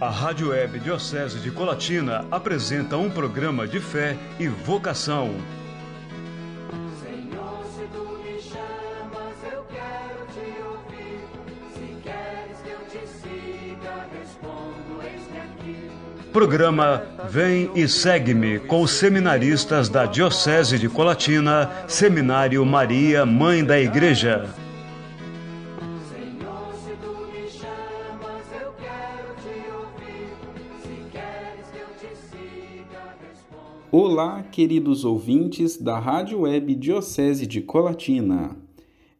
A Rádio Web Diocese de Colatina apresenta um programa de fé e vocação. Senhor, se tu me chamas, eu quero te ouvir. Se queres que eu te siga, respondo, eis-me aqui. Programa Vem e Segue-me com os seminaristas da Diocese de Colatina, Seminário Maria, Mãe da Igreja. Olá, queridos ouvintes da Rádio Web Diocese de Colatina.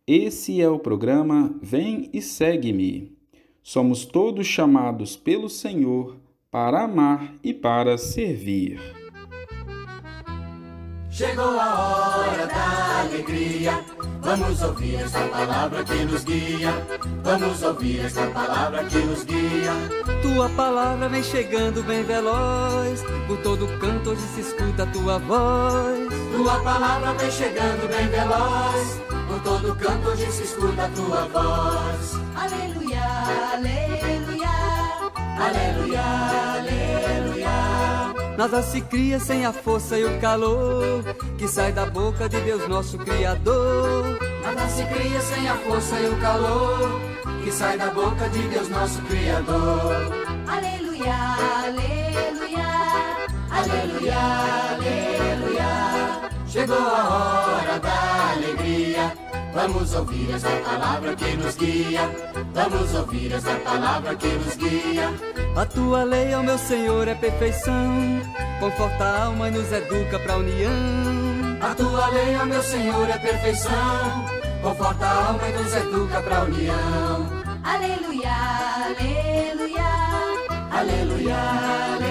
Esse é o programa Vem e Segue-me. Somos todos chamados pelo Senhor para amar e para servir. Chegou a hora da alegria. Vamos ouvir essa palavra que nos guia. Vamos ouvir essa palavra que nos guia. Tua palavra vem chegando bem veloz, por todo canto hoje se escuta a tua voz. Tua palavra vem chegando bem veloz. Por todo canto hoje se escuta a tua voz. Aleluia, Aleluia, aleluia. Nada se cria sem a força e o calor que sai da boca de Deus nosso Criador. Nada se cria sem a força e o calor que sai da boca de Deus nosso Criador. aleluia, aleluia, Aleluia, aleluia. Chegou a hora da alegria. Vamos ouvir essa palavra que nos guia. Vamos ouvir essa palavra que nos guia. A tua lei, ó meu Senhor, é perfeição, conforta a alma e nos educa pra união. A tua lei, ó meu Senhor, é perfeição. Conforta a alma e nos educa pra união. aleluia, aleluia, Aleluia, aleluia.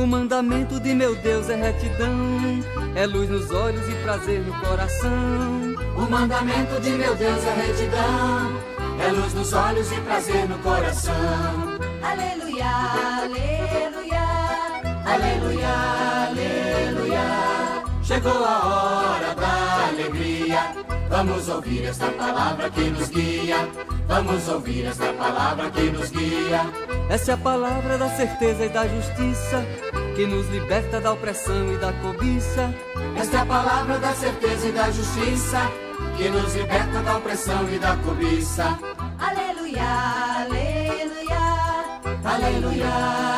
O mandamento de meu Deus é retidão, é luz nos olhos e prazer no coração. O mandamento de meu Deus é retidão. É luz nos olhos e prazer no coração. aleluia, aleluia, Aleluia, aleluia. Chegou a hora alegria. Vamos ouvir esta palavra que nos guia. Vamos ouvir esta palavra que nos guia. Essa é a palavra da certeza e da justiça, que nos liberta da opressão e da cobiça. Esta é a palavra da certeza e da justiça que nos liberta da opressão e da cobiça. aleluia, Aleluia, aleluia.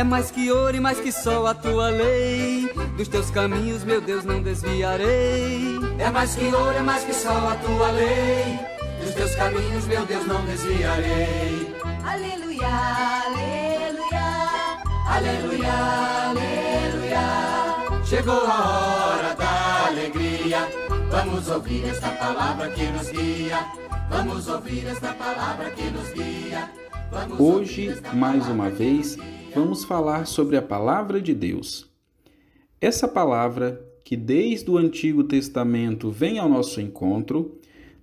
É mais que ouro e mais que sol a tua lei. Dos teus caminhos, meu Deus, não desviarei. É mais que ouro, é mais que sol a tua lei. Dos teus caminhos, meu Deus, não desviarei. aleluia, aleluia, Aleluia, aleluia. Chegou a hora da alegria. Vamos ouvir esta palavra que nos guia. Vamos ouvir esta palavra que nos guia. Vamos Hoje, mais uma vez. Vamos falar sobre a palavra de Deus. Essa palavra, que desde o Antigo Testamento vem ao nosso encontro,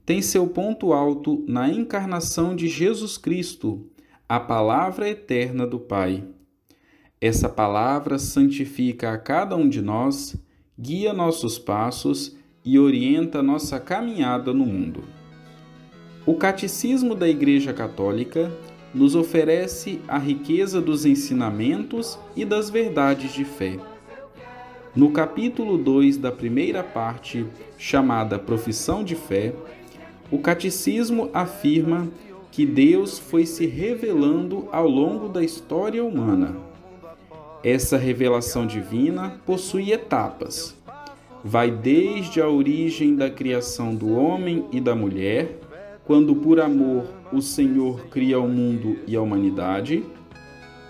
tem seu ponto alto na encarnação de Jesus Cristo, a palavra eterna do Pai. Essa palavra santifica a cada um de nós, guia nossos passos e orienta nossa caminhada no mundo. O Catecismo da Igreja Católica nos oferece a riqueza dos ensinamentos e das verdades de fé. No capítulo 2 da primeira parte, chamada Profissão de Fé, o Catecismo afirma que Deus foi se revelando ao longo da história humana. Essa revelação divina possui etapas. Vai desde a origem da criação do homem e da mulher, quando por amor o Senhor cria o mundo e a humanidade,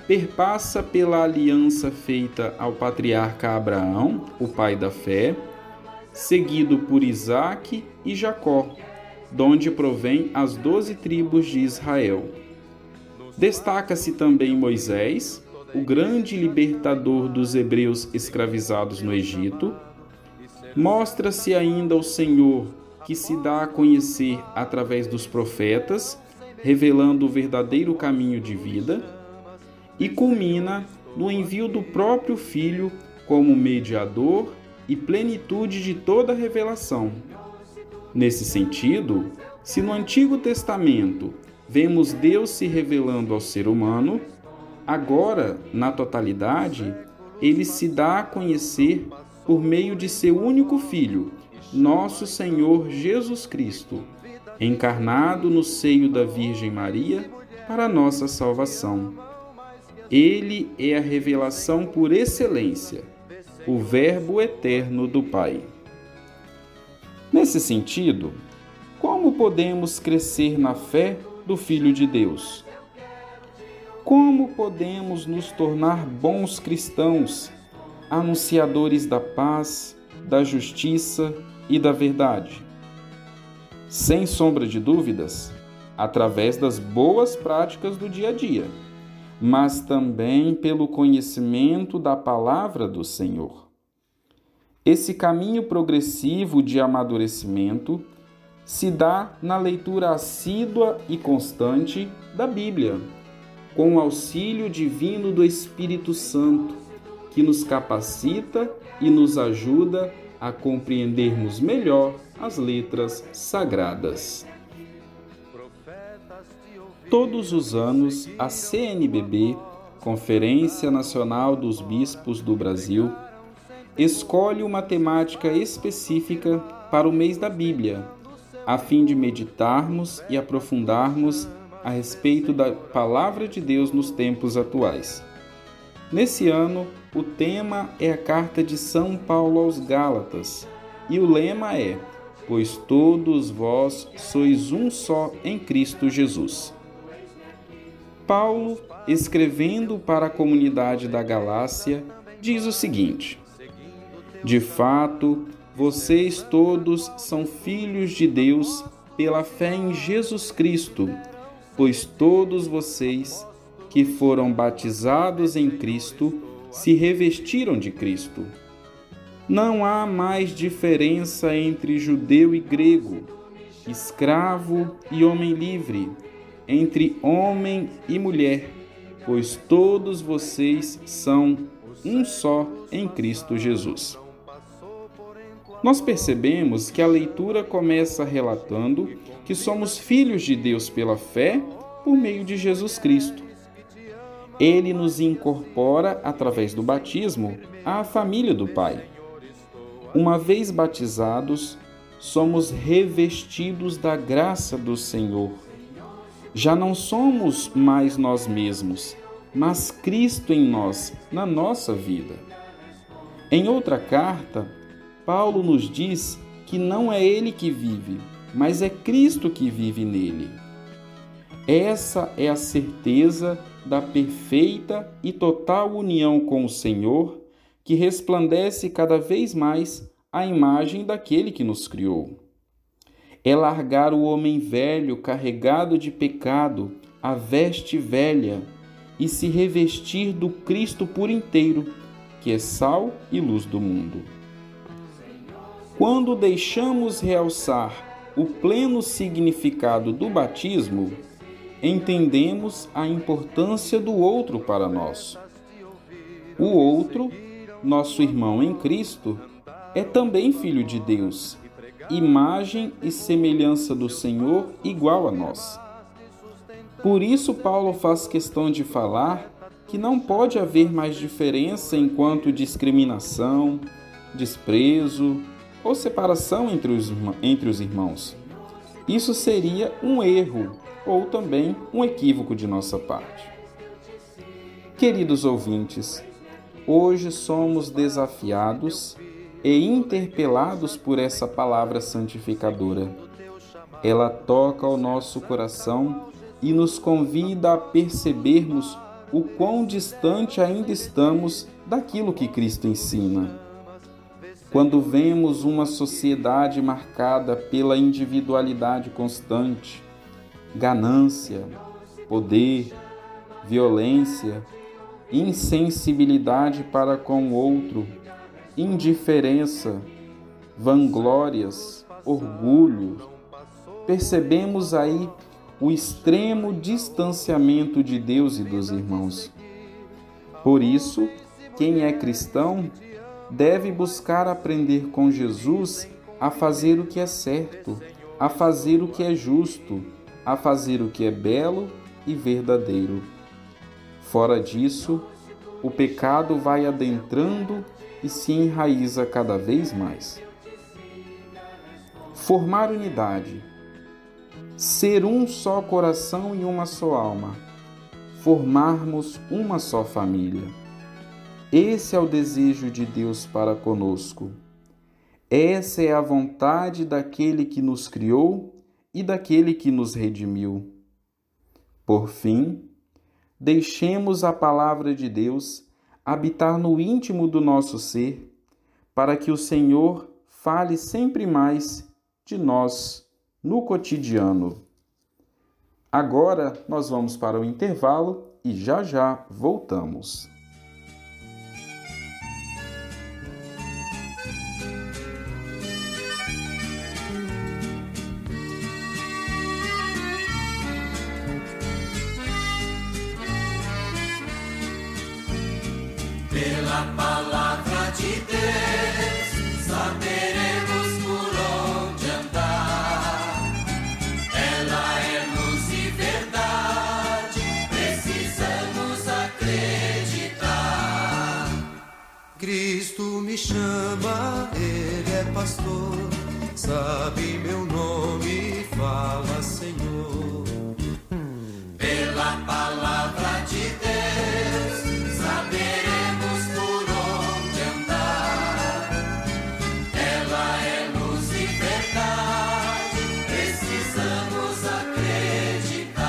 perpassa pela aliança feita ao patriarca Abraão, o pai da fé, seguido por Isaque e Jacó, donde provém as doze tribos de Israel. Destaca-se também Moisés, o grande libertador dos hebreus escravizados no Egito. Mostra-se ainda o Senhor, que se dá a conhecer através dos profetas, revelando o verdadeiro caminho de vida. E culmina no envio do próprio Filho como mediador e plenitude de toda revelação. Nesse sentido, se no Antigo Testamento vemos Deus se revelando ao ser humano, agora, na totalidade, ele se dá a conhecer por meio de seu único Filho, nosso Senhor Jesus Cristo, encarnado no seio da Virgem Maria para nossa salvação. Ele é a revelação por excelência, o Verbo eterno do Pai. Nesse sentido, como podemos crescer na fé do Filho de Deus? Como podemos nos tornar bons cristãos, anunciadores da paz, da justiça e da verdade? Sem sombra de dúvidas, através das boas práticas do dia a dia, mas também pelo conhecimento da palavra do Senhor. Esse caminho progressivo de amadurecimento se dá na leitura assídua e constante da Bíblia, com o auxílio divino do Espírito Santo, que nos capacita e nos ajuda a compreendermos melhor as letras sagradas. Todos os anos, a CNBB, Conferência Nacional dos Bispos do Brasil, escolhe uma temática específica para o mês da Bíblia, a fim de meditarmos e aprofundarmos a respeito da Palavra de Deus nos tempos atuais. Nesse ano, o tema é a carta de São Paulo aos Gálatas e o lema é: Pois todos vós sois um só em Cristo Jesus. Paulo, escrevendo para a comunidade da Galácia, diz o seguinte: De fato, vocês todos são filhos de Deus pela fé em Jesus Cristo, pois todos vocês que foram batizados em Cristo se revestiram de Cristo. Não há mais diferença entre judeu e grego, escravo e homem livre entre homem e mulher, pois todos vocês são um só em Cristo Jesus. Nós percebemos que a leitura começa relatando que somos filhos de Deus pela fé por meio de Jesus Cristo. Ele nos incorpora, através do batismo, à família do Pai. Uma vez batizados, somos revestidos da graça do Senhor já não somos mais nós mesmos, mas Cristo em nós, na nossa vida. Em outra carta, Paulo nos diz que não é ele que vive, mas é Cristo que vive nele. Essa é a certeza da perfeita e total união com o Senhor, que resplandece cada vez mais a imagem daquele que nos criou é largar o homem velho carregado de pecado, a veste velha, e se revestir do Cristo por inteiro, que é sal e luz do mundo. Quando deixamos realçar o pleno significado do batismo, entendemos a importância do outro para nós. O outro, nosso irmão em Cristo, é também filho de Deus imagem e semelhança do Senhor igual a nós. Por isso, Paulo faz questão de falar que não pode haver mais diferença enquanto discriminação, desprezo ou separação entre os, entre os irmãos. Isso seria um erro ou também um equívoco de nossa parte. Queridos ouvintes, hoje somos desafiados e interpelados por essa palavra santificadora. Ela toca ao nosso coração e nos convida a percebermos o quão distante ainda estamos daquilo que Cristo ensina. Quando vemos uma sociedade marcada pela individualidade constante, ganância, poder, violência, insensibilidade para com o outro, indiferença, vanglórias, orgulho. Percebemos aí o extremo distanciamento de Deus e dos irmãos. Por isso, quem é cristão deve buscar aprender com Jesus a fazer o que é certo, a fazer o que é justo, a fazer o que é belo e verdadeiro. Fora disso, o pecado vai adentrando e se enraiza cada vez mais. Formar unidade. Ser um só coração e uma só alma. Formarmos uma só família. Esse é o desejo de Deus para conosco. Essa é a vontade daquele que nos criou e daquele que nos redimiu. Por fim, deixemos a palavra de Deus habitar no íntimo do nosso ser, para que o Senhor fale sempre mais de nós no cotidiano. Agora nós vamos para o intervalo e já já voltamos. Pastor, sabe meu nome, fala Senhor. Pela palavra de Deus, saberemos por onde andar. Ela é luz e verdade, precisamos acreditar.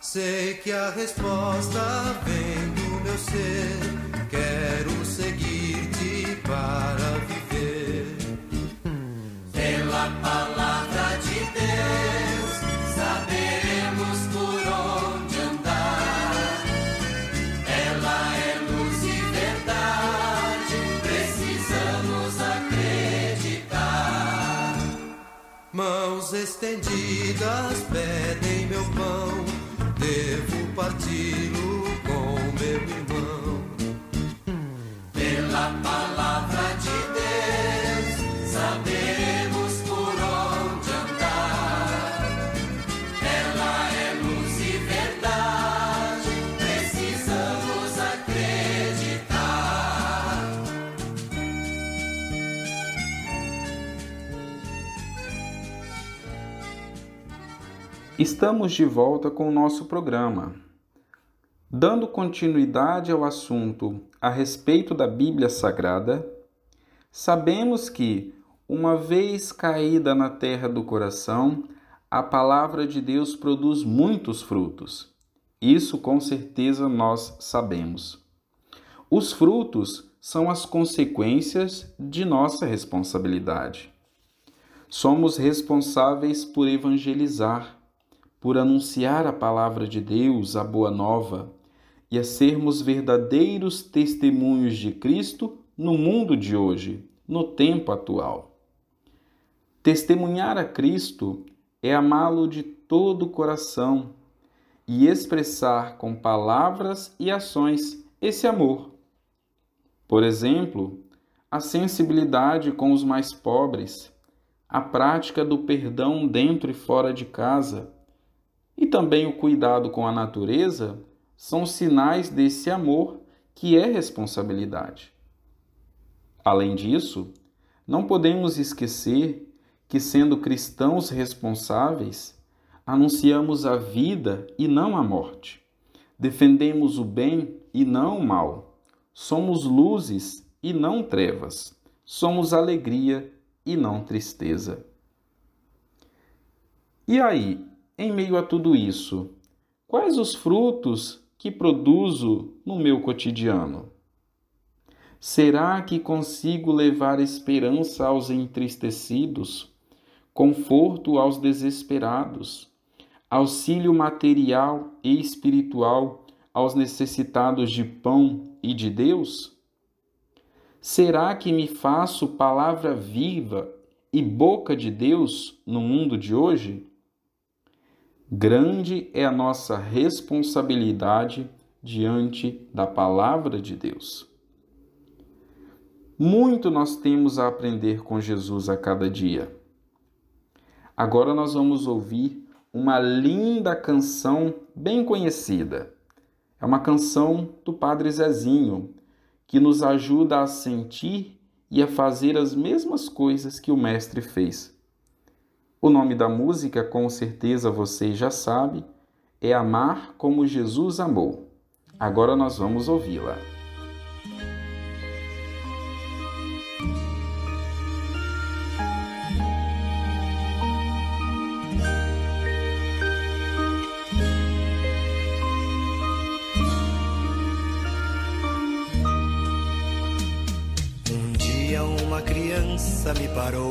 Sei que a resposta vem do meu ser, estendidas pedem meu pão, devo parti-lo Estamos de volta com o nosso programa. Dando continuidade ao assunto a respeito da Bíblia Sagrada, sabemos que, uma vez caída na terra do coração, a palavra de Deus produz muitos frutos. Isso com certeza nós sabemos. Os frutos são as consequências de nossa responsabilidade. Somos responsáveis por evangelizar, por anunciar a palavra de Deus, a boa nova, e a sermos verdadeiros testemunhos de Cristo no mundo de hoje, no tempo atual. Testemunhar a Cristo é amá-lo de todo o coração e expressar com palavras e ações esse amor. Por exemplo, a sensibilidade com os mais pobres, a prática do perdão dentro e fora de casa e também o cuidado com a natureza são sinais desse amor que é responsabilidade. Além disso, não podemos esquecer que, sendo cristãos responsáveis, anunciamos a vida e não a morte. Defendemos o bem e não o mal. Somos luzes e não trevas. Somos alegria e não tristeza. E aí, em meio a tudo isso, quais os frutos que produzo no meu cotidiano? Será que consigo levar esperança aos entristecidos, conforto aos desesperados, auxílio material e espiritual aos necessitados de pão e de Deus? Será que me faço palavra viva e boca de Deus no mundo de hoje? Grande é a nossa responsabilidade diante da palavra de Deus. Muito nós temos a aprender com Jesus a cada dia. Agora nós vamos ouvir uma linda canção bem conhecida. É uma canção do Padre Zezinho que nos ajuda a sentir e a fazer as mesmas coisas que o Mestre fez. O nome da música, com certeza você já sabe, é Amar como Jesus amou. Agora nós vamos ouvi-la. Um dia uma criança me parou,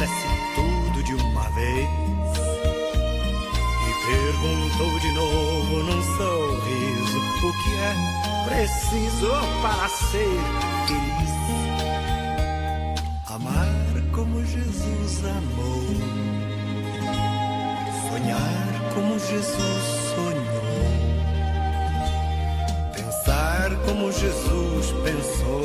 dissesse tudo de uma vez. E perguntou de novo num sorriso o que é preciso para ser feliz. Amar como Jesus amou, sonhar como Jesus sonhou, pensar como Jesus pensou,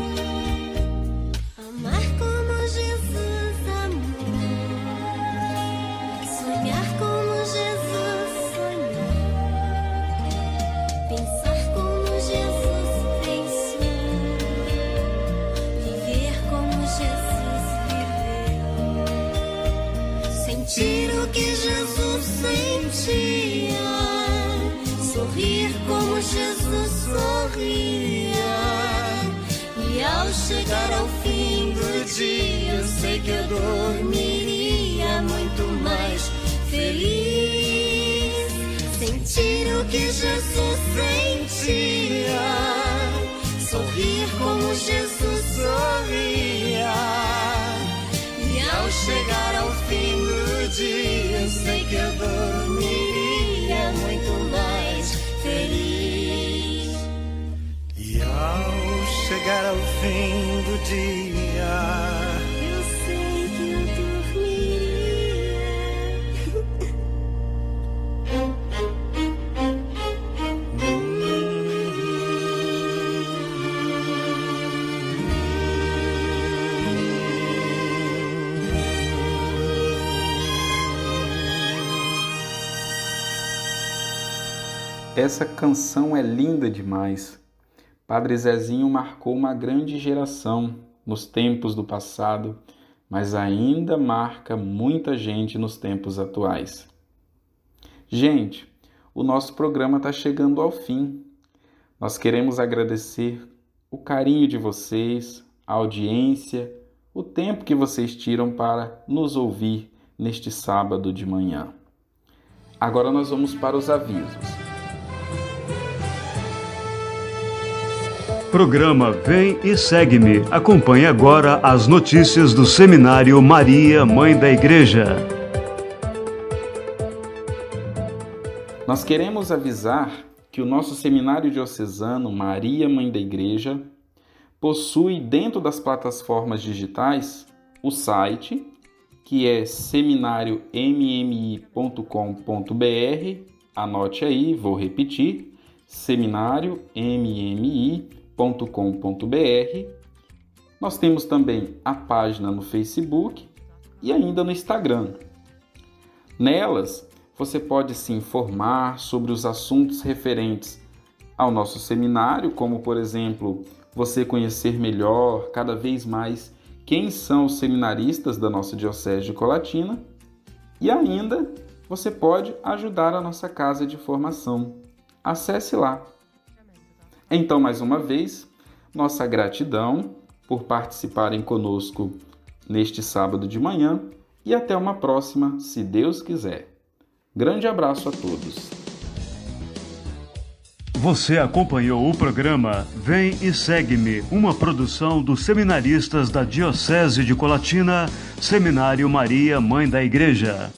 Chegar ao fim do dia, eu sei que eu dormiria muito mais feliz. Sentir o que Jesus sentia, sorrir como Jesus chegar ao fim do dia. Eu sei que eu dormiria. Essa canção é linda demais. Padre Zezinho marcou uma grande geração nos tempos do passado, mas ainda marca muita gente nos tempos atuais. Gente, o nosso programa está chegando ao fim. Nós queremos agradecer o carinho de vocês, a audiência, o tempo que vocês tiram para nos ouvir neste sábado de manhã. Agora nós vamos para os avisos. Programa Vem e Segue-me. Acompanhe agora as notícias do Seminário Maria, Mãe da Igreja. Nós queremos avisar que o nosso Seminário Diocesano Maria, Mãe da Igreja, possui dentro das plataformas digitais o site, que é seminariommi.com.br. Anote aí, vou repetir: seminariommi.com.br www.ecc.com.br. Nós temos também a página no Facebook e ainda no Instagram. Nelas, você pode se informar sobre os assuntos referentes ao nosso seminário, como por exemplo, você conhecer melhor, cada vez mais, quem são os seminaristas da nossa Diocese de Colatina, e ainda você pode ajudar a nossa casa de formação. Acesse lá então, mais uma vez, nossa gratidão por participarem conosco neste sábado de manhã e até uma próxima, se Deus quiser. Grande abraço a todos. Você acompanhou o programa Vem e Segue-me, uma produção dos seminaristas da Diocese de Colatina, Seminário Maria, Mãe da Igreja.